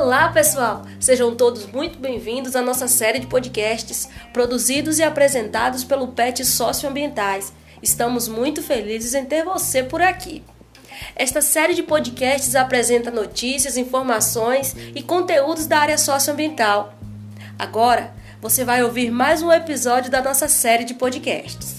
Olá, pessoal! Sejam todos muito bem-vindos à nossa série de podcasts produzidos e apresentados pelo PET Socioambientais. Estamos muito felizes em ter você por aqui. Esta série de podcasts apresenta notícias, informações e conteúdos da área socioambiental. Agora, você vai ouvir mais um episódio da nossa série de podcasts.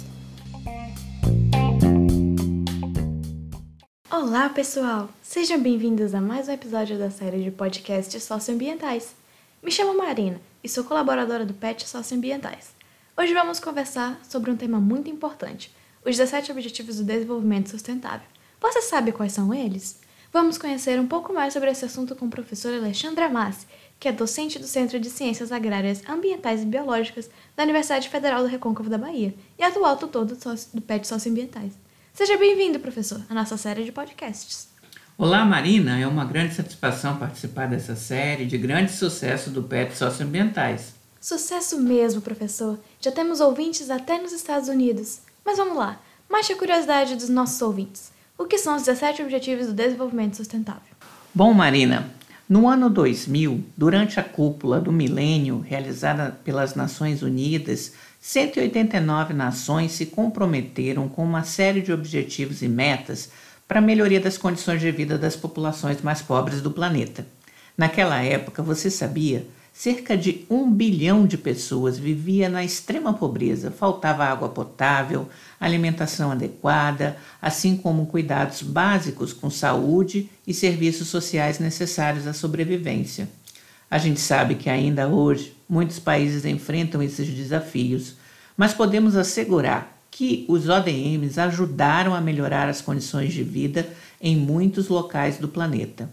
Olá, pessoal! Sejam bem-vindos a mais um episódio da série de podcasts socioambientais. Me chamo Marina e sou colaboradora do PET Socioambientais. Hoje vamos conversar sobre um tema muito importante: os 17 Objetivos do Desenvolvimento Sustentável. Você sabe quais são eles? Vamos conhecer um pouco mais sobre esse assunto com o professor Alexandra Massi, que é docente do Centro de Ciências Agrárias, Ambientais e Biológicas da Universidade Federal do Recôncavo da Bahia e atual tutor do PET Socioambientais. Seja bem-vindo, professor, à nossa série de podcasts. Olá, Marina. É uma grande satisfação participar dessa série de grande sucesso do PET Socioambientais. Sucesso mesmo, professor. Já temos ouvintes até nos Estados Unidos. Mas vamos lá, mate a curiosidade dos nossos ouvintes. O que são os 17 Objetivos do Desenvolvimento Sustentável? Bom, Marina, no ano 2000, durante a cúpula do milênio realizada pelas Nações Unidas, 189 nações se comprometeram com uma série de objetivos e metas para a melhoria das condições de vida das populações mais pobres do planeta. Naquela época, você sabia? Cerca de um bilhão de pessoas vivia na extrema pobreza, faltava água potável, alimentação adequada, assim como cuidados básicos com saúde e serviços sociais necessários à sobrevivência. A gente sabe que ainda hoje muitos países enfrentam esses desafios, mas podemos assegurar que os ODMs ajudaram a melhorar as condições de vida em muitos locais do planeta.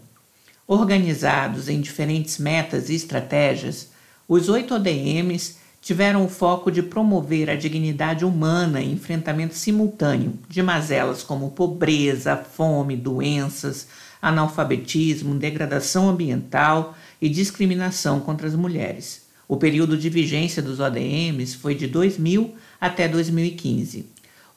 Organizados em diferentes metas e estratégias, os oito ODMs tiveram o foco de promover a dignidade humana e enfrentamento simultâneo de mazelas como pobreza, fome, doenças, analfabetismo, degradação ambiental e discriminação contra as mulheres. O período de vigência dos ODMs foi de 2000 até 2015.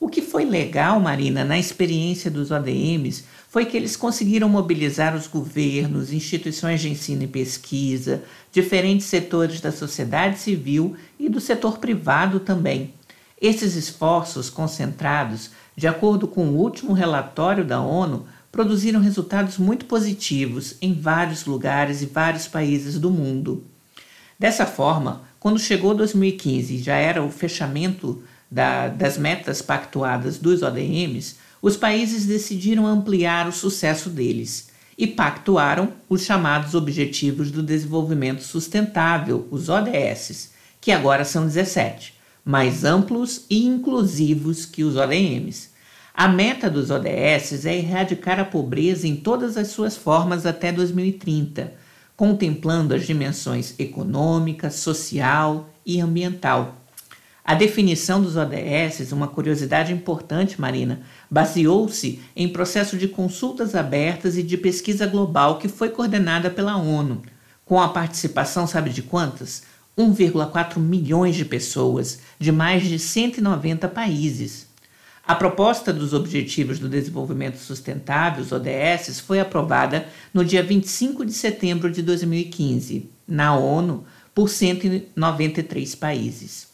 O que foi legal, Marina, na experiência dos ODMs foi que eles conseguiram mobilizar os governos, instituições de ensino e pesquisa, diferentes setores da sociedade civil e do setor privado também. Esses esforços concentrados, de acordo com o último relatório da ONU, produziram resultados muito positivos em vários lugares e vários países do mundo. Dessa forma, quando chegou 2015 já era o fechamento da, das metas pactuadas dos ODMs, os países decidiram ampliar o sucesso deles e pactuaram os chamados Objetivos do Desenvolvimento Sustentável, os ODS, que agora são 17, mais amplos e inclusivos que os ODMs. A meta dos ODS é erradicar a pobreza em todas as suas formas até 2030 contemplando as dimensões econômica, social e ambiental. A definição dos ODS, uma curiosidade importante, Marina, baseou-se em processo de consultas abertas e de pesquisa global que foi coordenada pela ONU, com a participação, sabe de quantas? 1,4 milhões de pessoas, de mais de 190 países. A proposta dos Objetivos do Desenvolvimento Sustentável, os ODS, foi aprovada no dia 25 de setembro de 2015, na ONU, por 193 países.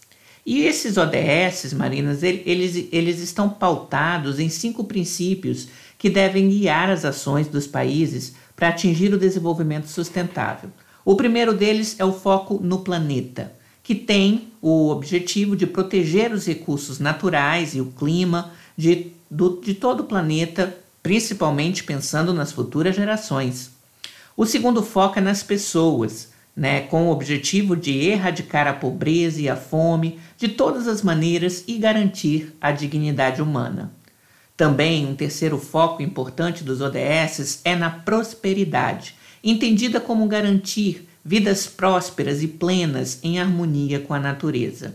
E esses ODS, Marinas, eles, eles estão pautados em cinco princípios que devem guiar as ações dos países para atingir o desenvolvimento sustentável. O primeiro deles é o foco no planeta que tem o objetivo de proteger os recursos naturais e o clima de, do, de todo o planeta, principalmente pensando nas futuras gerações. O segundo foco é nas pessoas, né, com o objetivo de erradicar a pobreza e a fome de todas as maneiras e garantir a dignidade humana. Também um terceiro foco importante dos ODS é na prosperidade, entendida como garantir vidas prósperas e plenas em harmonia com a natureza.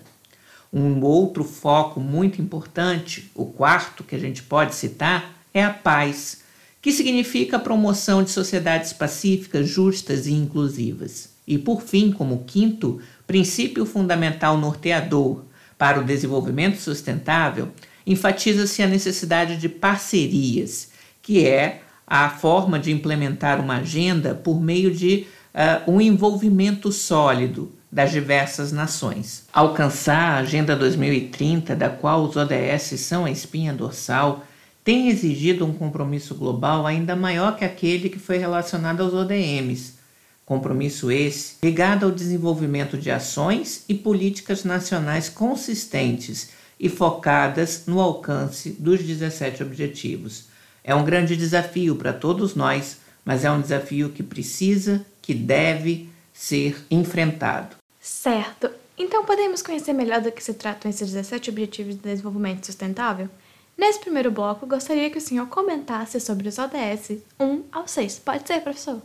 Um outro foco muito importante, o quarto que a gente pode citar, é a paz, que significa a promoção de sociedades pacíficas, justas e inclusivas. E por fim, como quinto princípio fundamental norteador para o desenvolvimento sustentável, enfatiza-se a necessidade de parcerias, que é a forma de implementar uma agenda por meio de uh, um envolvimento sólido das diversas nações. Alcançar a Agenda 2030, da qual os ODS são a espinha dorsal, tem exigido um compromisso global ainda maior que aquele que foi relacionado aos ODMs. Compromisso esse ligado ao desenvolvimento de ações e políticas nacionais consistentes e focadas no alcance dos 17 objetivos. É um grande desafio para todos nós, mas é um desafio que precisa, que deve ser enfrentado. Certo. Então podemos conhecer melhor do que se tratam esses 17 Objetivos de Desenvolvimento Sustentável? Nesse primeiro bloco, gostaria que o senhor comentasse sobre os ODS 1 ao 6. Pode ser, professor?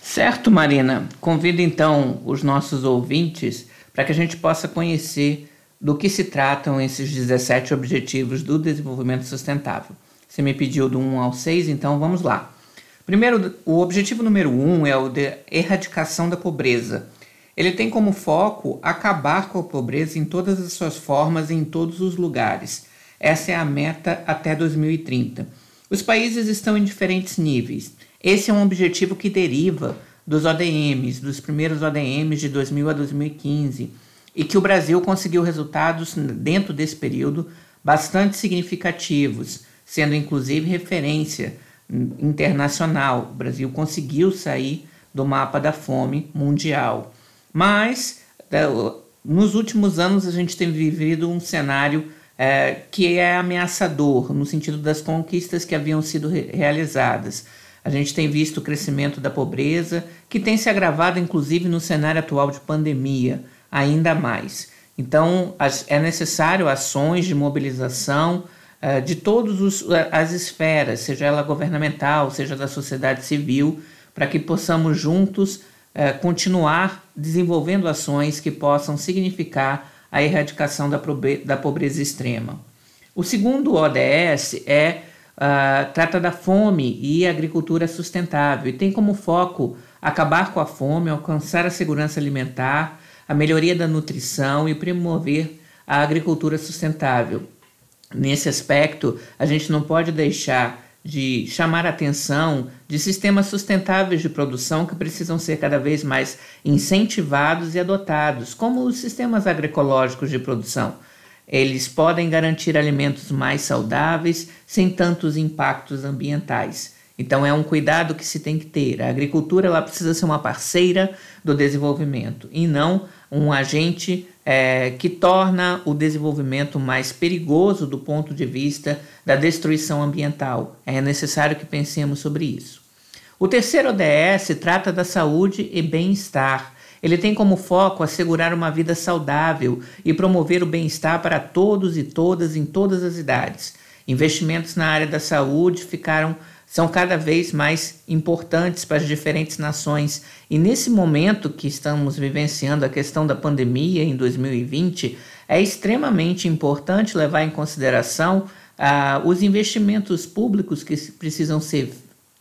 Certo, Marina. Convido então os nossos ouvintes para que a gente possa conhecer do que se tratam esses 17 Objetivos do Desenvolvimento Sustentável. Você me pediu do 1 ao 6, então vamos lá. Primeiro, o objetivo número 1 é o de erradicação da pobreza. Ele tem como foco acabar com a pobreza em todas as suas formas e em todos os lugares. Essa é a meta até 2030. Os países estão em diferentes níveis. Esse é um objetivo que deriva dos ODMs, dos primeiros ODMs de 2000 a 2015, e que o Brasil conseguiu resultados dentro desse período bastante significativos, sendo inclusive referência internacional. O Brasil conseguiu sair do mapa da fome mundial. Mas, é, nos últimos anos, a gente tem vivido um cenário é, que é ameaçador, no sentido das conquistas que haviam sido re realizadas. A gente tem visto o crescimento da pobreza, que tem se agravado, inclusive, no cenário atual de pandemia, ainda mais. Então, as, é necessário ações de mobilização de todas as esferas, seja ela governamental, seja da sociedade civil, para que possamos juntos é, continuar desenvolvendo ações que possam significar a erradicação da, pobreza extrema. O segundo ODS é uh, trata da fome e agricultura sustentável e tem como foco acabar com a fome, alcançar a segurança alimentar, a melhoria da nutrição e promover a agricultura sustentável. Nesse aspecto, a gente não pode deixar de chamar atenção de sistemas sustentáveis de produção que precisam ser cada vez mais incentivados e adotados, como os sistemas agroecológicos de produção. Eles podem garantir alimentos mais saudáveis sem tantos impactos ambientais. Então é um cuidado que se tem que ter. A agricultura ela precisa ser uma parceira do desenvolvimento e não um agente é, que torna o desenvolvimento mais perigoso do ponto de vista da destruição ambiental. É necessário que pensemos sobre isso. O terceiro ODS trata da saúde e bem-estar. Ele tem como foco assegurar uma vida saudável e promover o bem-estar para todos e todas em todas as idades. Investimentos na área da saúde ficaram são cada vez mais importantes para as diferentes nações. E nesse momento que estamos vivenciando a questão da pandemia em 2020, é extremamente importante levar em consideração ah, os investimentos públicos que precisam ser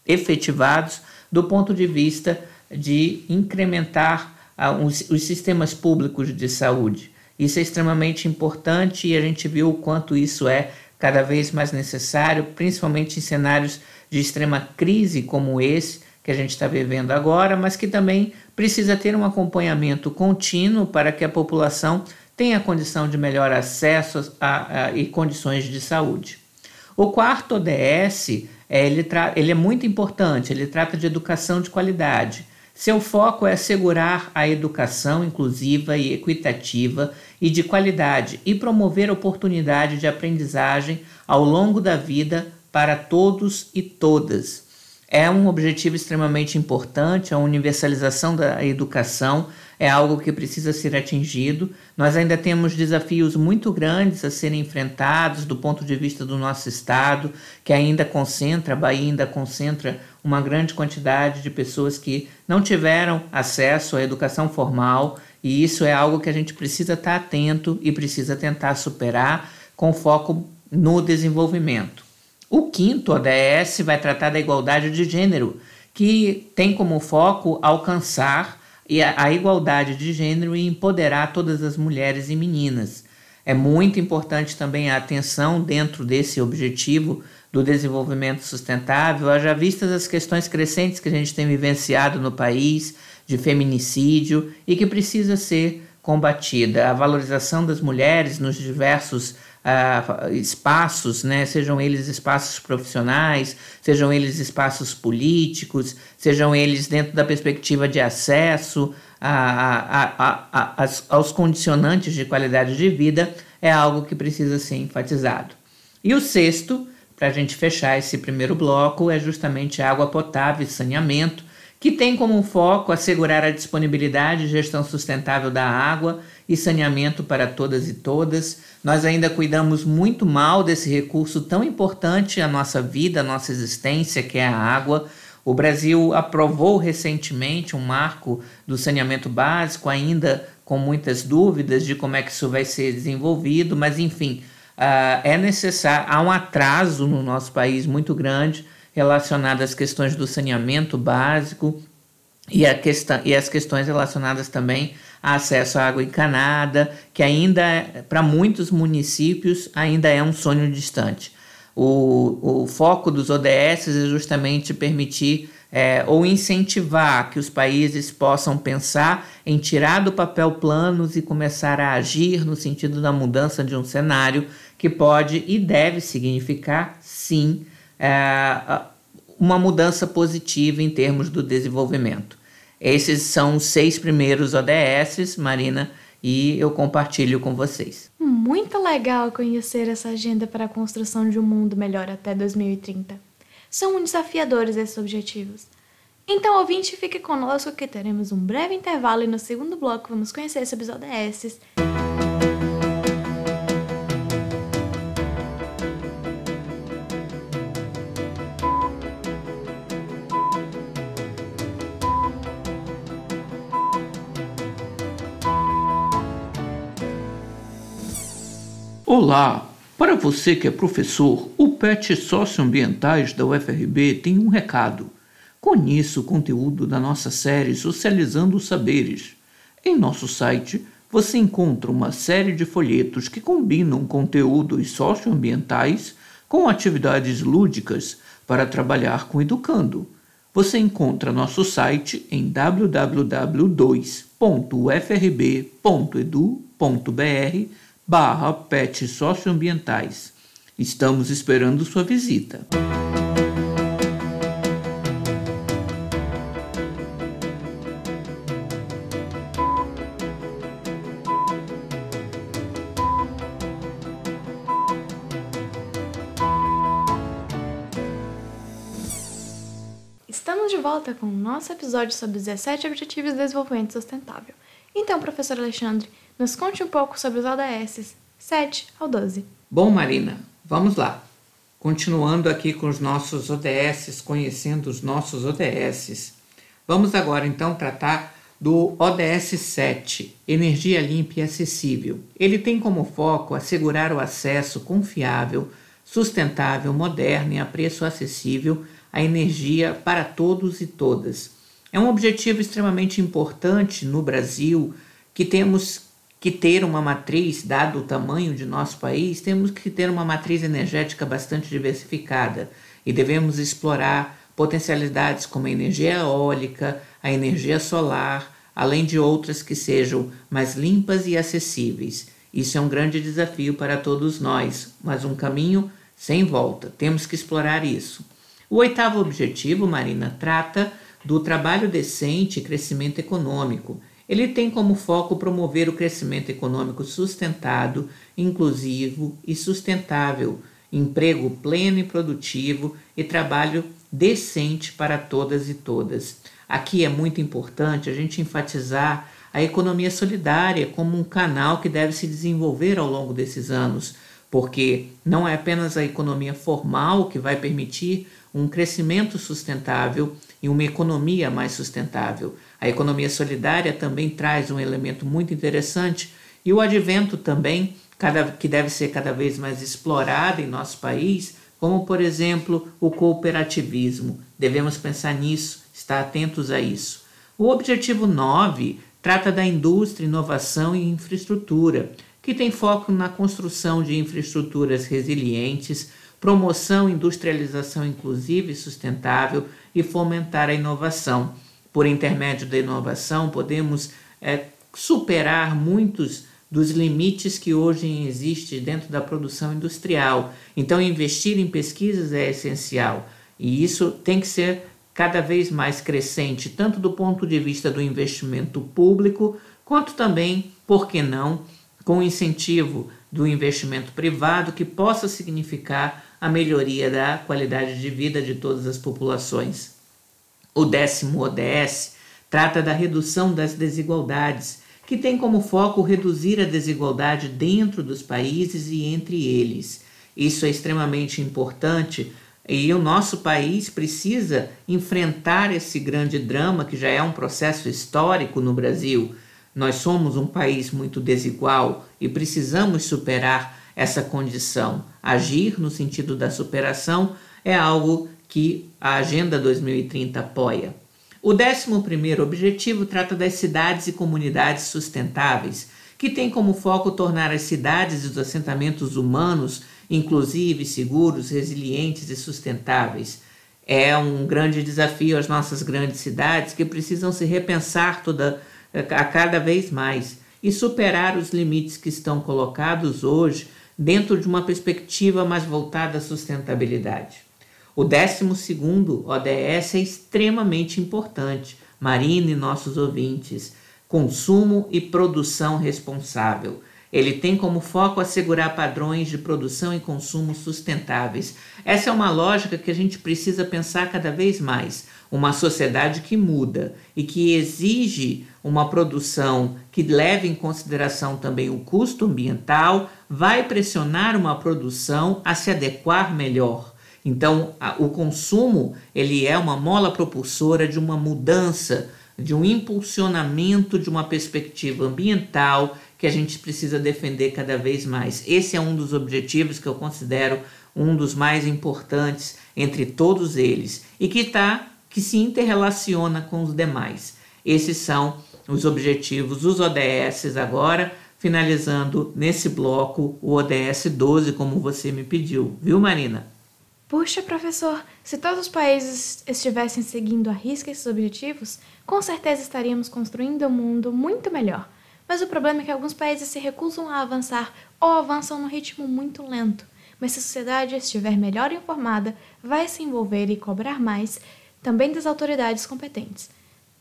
efetivados do ponto de vista de incrementar ah, os, os sistemas públicos de saúde. Isso é extremamente importante e a gente viu o quanto isso é cada vez mais necessário, principalmente em cenários de extrema crise como esse que a gente está vivendo agora, mas que também precisa ter um acompanhamento contínuo para que a população tenha condição de melhor acesso a, a, e condições de saúde. O quarto ODS é, ele, ele é muito importante, ele trata de educação de qualidade. Seu foco é assegurar a educação inclusiva e equitativa e de qualidade e promover oportunidade de aprendizagem ao longo da vida para todos e todas. É um objetivo extremamente importante, a universalização da educação é algo que precisa ser atingido. Nós ainda temos desafios muito grandes a serem enfrentados do ponto de vista do nosso estado, que ainda concentra, a Bahia ainda concentra uma grande quantidade de pessoas que não tiveram acesso à educação formal, e isso é algo que a gente precisa estar atento e precisa tentar superar com foco no desenvolvimento. O quinto ODS vai tratar da igualdade de gênero, que tem como foco alcançar a igualdade de gênero e empoderar todas as mulheres e meninas. É muito importante também a atenção dentro desse objetivo do desenvolvimento sustentável, haja vistas as questões crescentes que a gente tem vivenciado no país, de feminicídio e que precisa ser combatida. A valorização das mulheres nos diversos uh, espaços, né? sejam eles espaços profissionais, sejam eles espaços políticos, sejam eles dentro da perspectiva de acesso a, a, a, aos condicionantes de qualidade de vida, é algo que precisa ser enfatizado. E o sexto, para a gente fechar esse primeiro bloco, é justamente água potável e saneamento que tem como foco assegurar a disponibilidade e gestão sustentável da água e saneamento para todas e todas. Nós ainda cuidamos muito mal desse recurso tão importante à nossa vida, à nossa existência, que é a água. O Brasil aprovou recentemente um marco do saneamento básico, ainda com muitas dúvidas de como é que isso vai ser desenvolvido, mas enfim, uh, é necessário, há um atraso no nosso país muito grande relacionada às questões do saneamento básico e, a questão, e as questões relacionadas também acesso à água encanada, que ainda, é, para muitos municípios, ainda é um sonho distante. O, o foco dos ODS é justamente permitir é, ou incentivar que os países possam pensar em tirar do papel planos e começar a agir no sentido da mudança de um cenário que pode e deve significar, sim, é, uma mudança positiva em termos do desenvolvimento. Esses são os seis primeiros ODS, Marina, e eu compartilho com vocês. Muito legal conhecer essa agenda para a construção de um mundo melhor até 2030. São desafiadores esses objetivos. Então, ouvinte, fique conosco que teremos um breve intervalo e no segundo bloco vamos conhecer sobre os ODS. Olá! Para você que é professor, o PET Socioambientais da UFRB tem um recado. Conheça o conteúdo da nossa série Socializando os Saberes. Em nosso site, você encontra uma série de folhetos que combinam conteúdos socioambientais com atividades lúdicas para trabalhar com educando. Você encontra nosso site em www.ufrb.edu.br barra pet socioambientais. Estamos esperando sua visita. Estamos de volta com o nosso episódio sobre os 17 Objetivos de Desenvolvimento Sustentável. Então, professor Alexandre, nos conte um pouco sobre os ODS 7 ao 12. Bom, Marina, vamos lá. Continuando aqui com os nossos ODS, conhecendo os nossos ODS. Vamos agora então tratar do ODS 7, Energia Limpa e Acessível. Ele tem como foco assegurar o acesso confiável, sustentável, moderno e a preço acessível à energia para todos e todas. É um objetivo extremamente importante no Brasil que temos que ter uma matriz, dado o tamanho de nosso país, temos que ter uma matriz energética bastante diversificada e devemos explorar potencialidades como a energia eólica, a energia solar, além de outras que sejam mais limpas e acessíveis. Isso é um grande desafio para todos nós, mas um caminho sem volta. Temos que explorar isso. O oitavo objetivo, Marina, trata do trabalho decente e crescimento econômico ele tem como foco promover o crescimento econômico sustentado, inclusivo e sustentável, emprego pleno e produtivo e trabalho decente para todas e todas. Aqui é muito importante a gente enfatizar a economia solidária como um canal que deve se desenvolver ao longo desses anos, porque não é apenas a economia formal que vai permitir um crescimento sustentável e uma economia mais sustentável. A economia solidária também traz um elemento muito interessante e o advento também, cada, que deve ser cada vez mais explorado em nosso país, como por exemplo o cooperativismo. Devemos pensar nisso, estar atentos a isso. O objetivo 9 trata da indústria, inovação e infraestrutura, que tem foco na construção de infraestruturas resilientes, promoção, industrialização inclusiva e sustentável e fomentar a inovação. Por intermédio da inovação, podemos é, superar muitos dos limites que hoje existem dentro da produção industrial. Então, investir em pesquisas é essencial e isso tem que ser cada vez mais crescente, tanto do ponto de vista do investimento público, quanto também, por que não, com incentivo do investimento privado que possa significar a melhoria da qualidade de vida de todas as populações. O décimo ODS trata da redução das desigualdades, que tem como foco reduzir a desigualdade dentro dos países e entre eles. Isso é extremamente importante e o nosso país precisa enfrentar esse grande drama que já é um processo histórico no Brasil. Nós somos um país muito desigual e precisamos superar essa condição. Agir no sentido da superação é algo que a Agenda 2030 apoia. O 11 objetivo trata das cidades e comunidades sustentáveis, que tem como foco tornar as cidades e os assentamentos humanos inclusivos, seguros, resilientes e sustentáveis. É um grande desafio às nossas grandes cidades que precisam se repensar toda, a cada vez mais e superar os limites que estão colocados hoje dentro de uma perspectiva mais voltada à sustentabilidade. O 12 ODS é extremamente importante, Marina e nossos ouvintes, consumo e produção responsável. Ele tem como foco assegurar padrões de produção e consumo sustentáveis. Essa é uma lógica que a gente precisa pensar cada vez mais. Uma sociedade que muda e que exige uma produção que leve em consideração também o custo ambiental, vai pressionar uma produção a se adequar melhor. Então, a, o consumo ele é uma mola propulsora de uma mudança, de um impulsionamento de uma perspectiva ambiental que a gente precisa defender cada vez mais. Esse é um dos objetivos que eu considero um dos mais importantes entre todos eles e que tá que se interrelaciona com os demais. Esses são os objetivos, os ODS agora, finalizando nesse bloco o ODS 12, como você me pediu, viu, Marina? Puxa, professor, se todos os países estivessem seguindo à risca esses objetivos, com certeza estaríamos construindo um mundo muito melhor. Mas o problema é que alguns países se recusam a avançar ou avançam num ritmo muito lento. Mas se a sociedade estiver melhor informada, vai se envolver e cobrar mais também das autoridades competentes.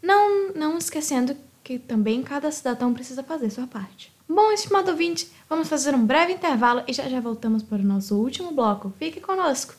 Não, não esquecendo que também cada cidadão precisa fazer sua parte. Bom, estimado ouvinte, vamos fazer um breve intervalo e já já voltamos para o nosso último bloco. Fique conosco!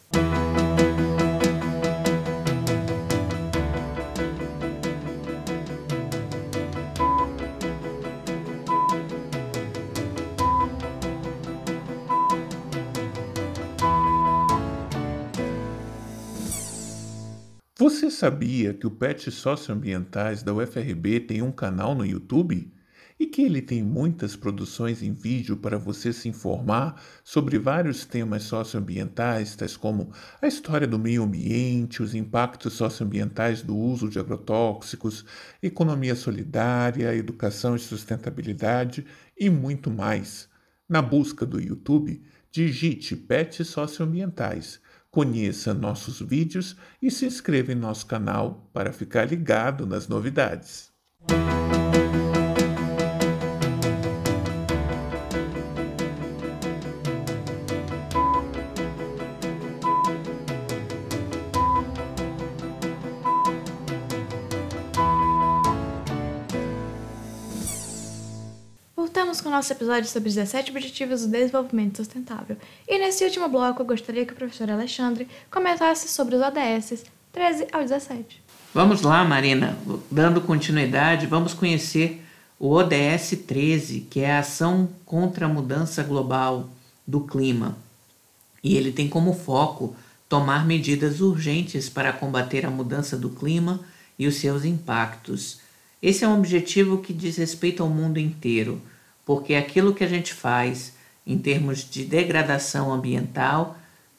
Você sabia que o PET Socioambientais da UFRB tem um canal no YouTube? E que ele tem muitas produções em vídeo para você se informar sobre vários temas socioambientais, tais como a história do meio ambiente, os impactos socioambientais do uso de agrotóxicos, economia solidária, educação e sustentabilidade e muito mais. Na busca do YouTube, digite PET Socioambientais Conheça nossos vídeos e se inscreva em nosso canal para ficar ligado nas novidades. Voltamos com o nosso episódio sobre os 17 Objetivos do Desenvolvimento Sustentável. E nesse último bloco eu gostaria que o professor Alexandre comentasse sobre os ODS 13 ao 17. Vamos lá, Marina. Dando continuidade, vamos conhecer o ODS 13, que é a Ação contra a Mudança Global do Clima. E ele tem como foco tomar medidas urgentes para combater a mudança do clima e os seus impactos. Esse é um objetivo que diz respeito ao mundo inteiro porque aquilo que a gente faz em termos de degradação ambiental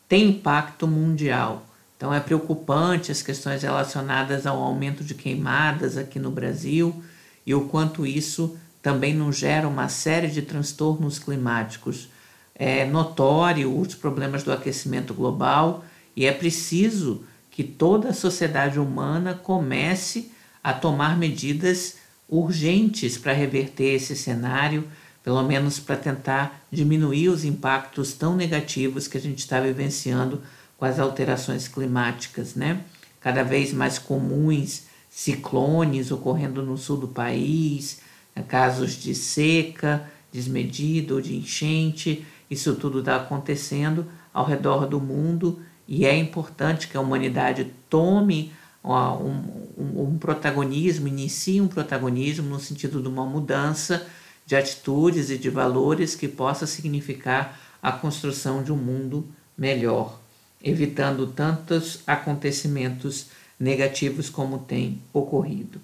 tem impacto mundial. Então é preocupante as questões relacionadas ao aumento de queimadas aqui no Brasil e o quanto isso também nos gera uma série de transtornos climáticos. é notório os problemas do aquecimento global e é preciso que toda a sociedade humana comece a tomar medidas urgentes para reverter esse cenário, pelo menos para tentar diminuir os impactos tão negativos que a gente está vivenciando com as alterações climáticas, né? Cada vez mais comuns ciclones ocorrendo no sul do país, casos de seca desmedida ou de enchente, isso tudo está acontecendo ao redor do mundo e é importante que a humanidade tome um, um, um protagonismo, inicie um protagonismo no sentido de uma mudança de atitudes e de valores que possa significar a construção de um mundo melhor, evitando tantos acontecimentos negativos como tem ocorrido.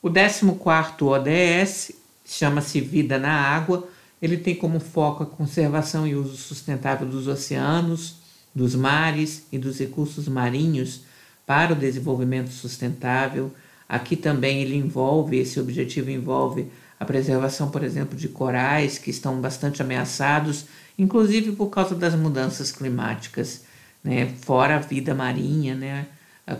O 14º ODS chama-se Vida na Água. Ele tem como foco a conservação e uso sustentável dos oceanos, dos mares e dos recursos marinhos para o desenvolvimento sustentável. Aqui também ele envolve, esse objetivo envolve a preservação, por exemplo, de corais que estão bastante ameaçados, inclusive por causa das mudanças climáticas, né? fora a vida marinha, né?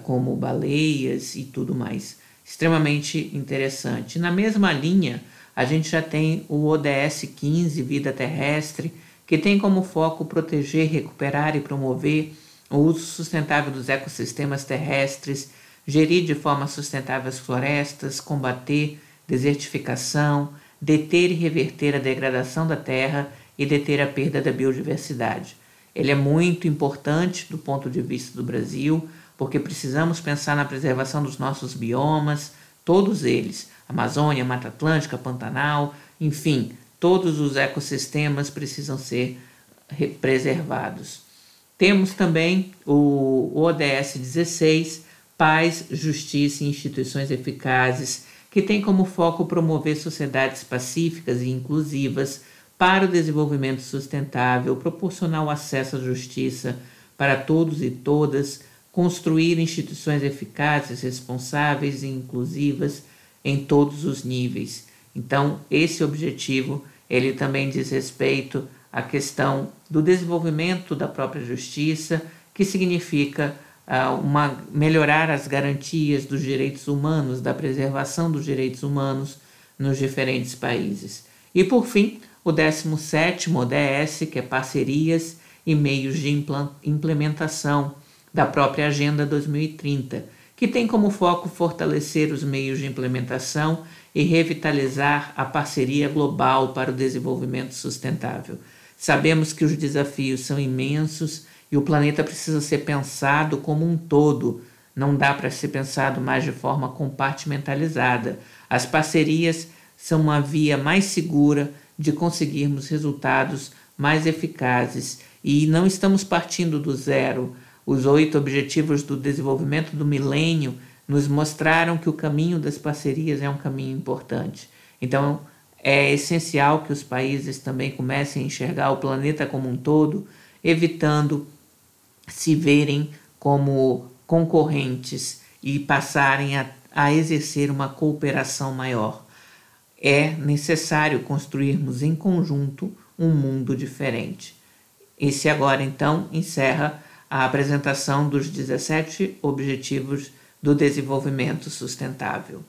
como baleias e tudo mais. Extremamente interessante. Na mesma linha, a gente já tem o ODS 15, Vida Terrestre, que tem como foco proteger, recuperar e promover o uso sustentável dos ecossistemas terrestres, gerir de forma sustentável as florestas, combater desertificação, deter e reverter a degradação da terra e deter a perda da biodiversidade. Ele é muito importante do ponto de vista do Brasil, porque precisamos pensar na preservação dos nossos biomas, todos eles, Amazônia, Mata Atlântica, Pantanal, enfim, todos os ecossistemas precisam ser preservados. Temos também o ODS 16, Paz, Justiça e Instituições Eficazes, que tem como foco promover sociedades pacíficas e inclusivas para o desenvolvimento sustentável, proporcionar o acesso à justiça para todos e todas, construir instituições eficazes, responsáveis e inclusivas em todos os níveis. Então, esse objetivo, ele também diz respeito à questão do desenvolvimento da própria justiça, que significa uh, uma, melhorar as garantias dos direitos humanos, da preservação dos direitos humanos nos diferentes países. E, por fim, o 17º ODS, que é parcerias e meios de implementação da própria Agenda 2030, que tem como foco fortalecer os meios de implementação e revitalizar a parceria global para o desenvolvimento sustentável. Sabemos que os desafios são imensos e o planeta precisa ser pensado como um todo, não dá para ser pensado mais de forma compartimentalizada. As parcerias são uma via mais segura de conseguirmos resultados mais eficazes e não estamos partindo do zero. Os oito Objetivos do Desenvolvimento do Milênio nos mostraram que o caminho das parcerias é um caminho importante. Então, é essencial que os países também comecem a enxergar o planeta como um todo, evitando se verem como concorrentes e passarem a, a exercer uma cooperação maior. É necessário construirmos em conjunto um mundo diferente. Esse agora, então, encerra a apresentação dos 17 Objetivos do Desenvolvimento Sustentável.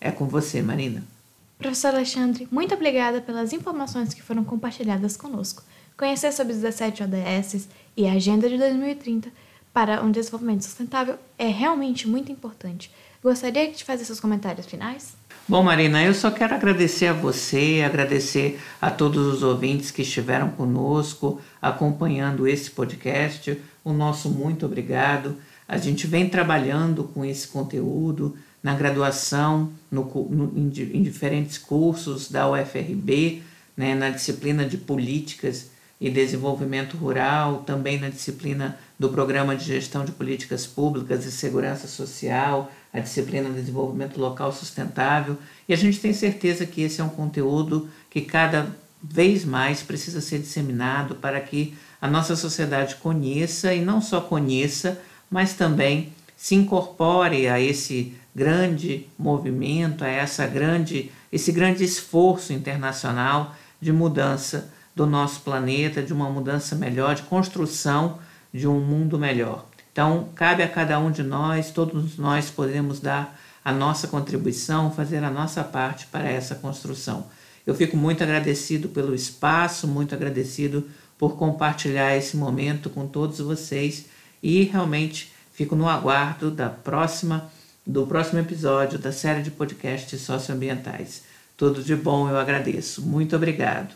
É com você, Marina. Professor Alexandre, muito obrigada pelas informações que foram compartilhadas conosco. Conhecer sobre os 17 ODS e a Agenda de 2030 para um desenvolvimento sustentável é realmente muito importante. Gostaria de fazer seus comentários finais? Bom, Marina, eu só quero agradecer a você, agradecer a todos os ouvintes que estiveram conosco acompanhando esse podcast. O nosso muito obrigado. A gente vem trabalhando com esse conteúdo na graduação, no, no, em, diferentes cursos da UFRB, né, na disciplina de Políticas e Desenvolvimento Rural, também na disciplina do Programa de Gestão de Políticas Públicas e Segurança Social, a disciplina de Desenvolvimento Local Sustentável, e a gente tem certeza que esse é um conteúdo que cada vez mais precisa ser disseminado para que a nossa sociedade conheça e não só conheça, mas também se incorpore a esse grande movimento, a essa grande, esse grande esforço internacional de mudança do nosso planeta, de uma mudança melhor, de construção de um mundo melhor. Então, cabe a cada um de nós, todos nós podemos dar a nossa contribuição, fazer a nossa parte para essa construção. Eu fico muito agradecido pelo espaço, muito agradecido por compartilhar esse momento com todos vocês e realmente fico no aguardo da próxima do próximo episódio da série de podcasts socioambientais. Tudo de bom, eu agradeço. Muito obrigado.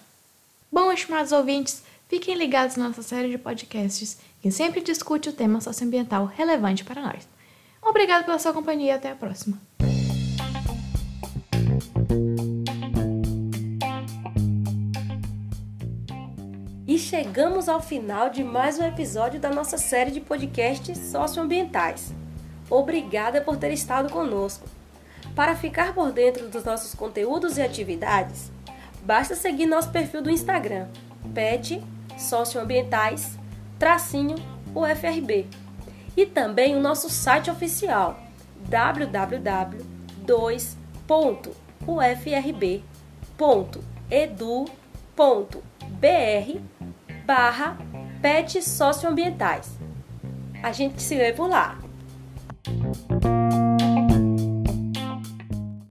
Bom, estimados ouvintes, fiquem ligados na nossa série de podcasts que sempre discute o tema socioambiental relevante para nós. Obrigado pela sua companhia e até a próxima. E chegamos ao final de mais um episódio da nossa série de podcasts socioambientais. Obrigada por ter estado conosco. Para ficar por dentro dos nossos conteúdos e atividades, basta seguir nosso perfil do Instagram, PET Socioambientais, tracinho UFRB. E também o nosso site oficial, www.ufrb.edu.br barra PET Socioambientais. A gente se vê por lá. Thank you.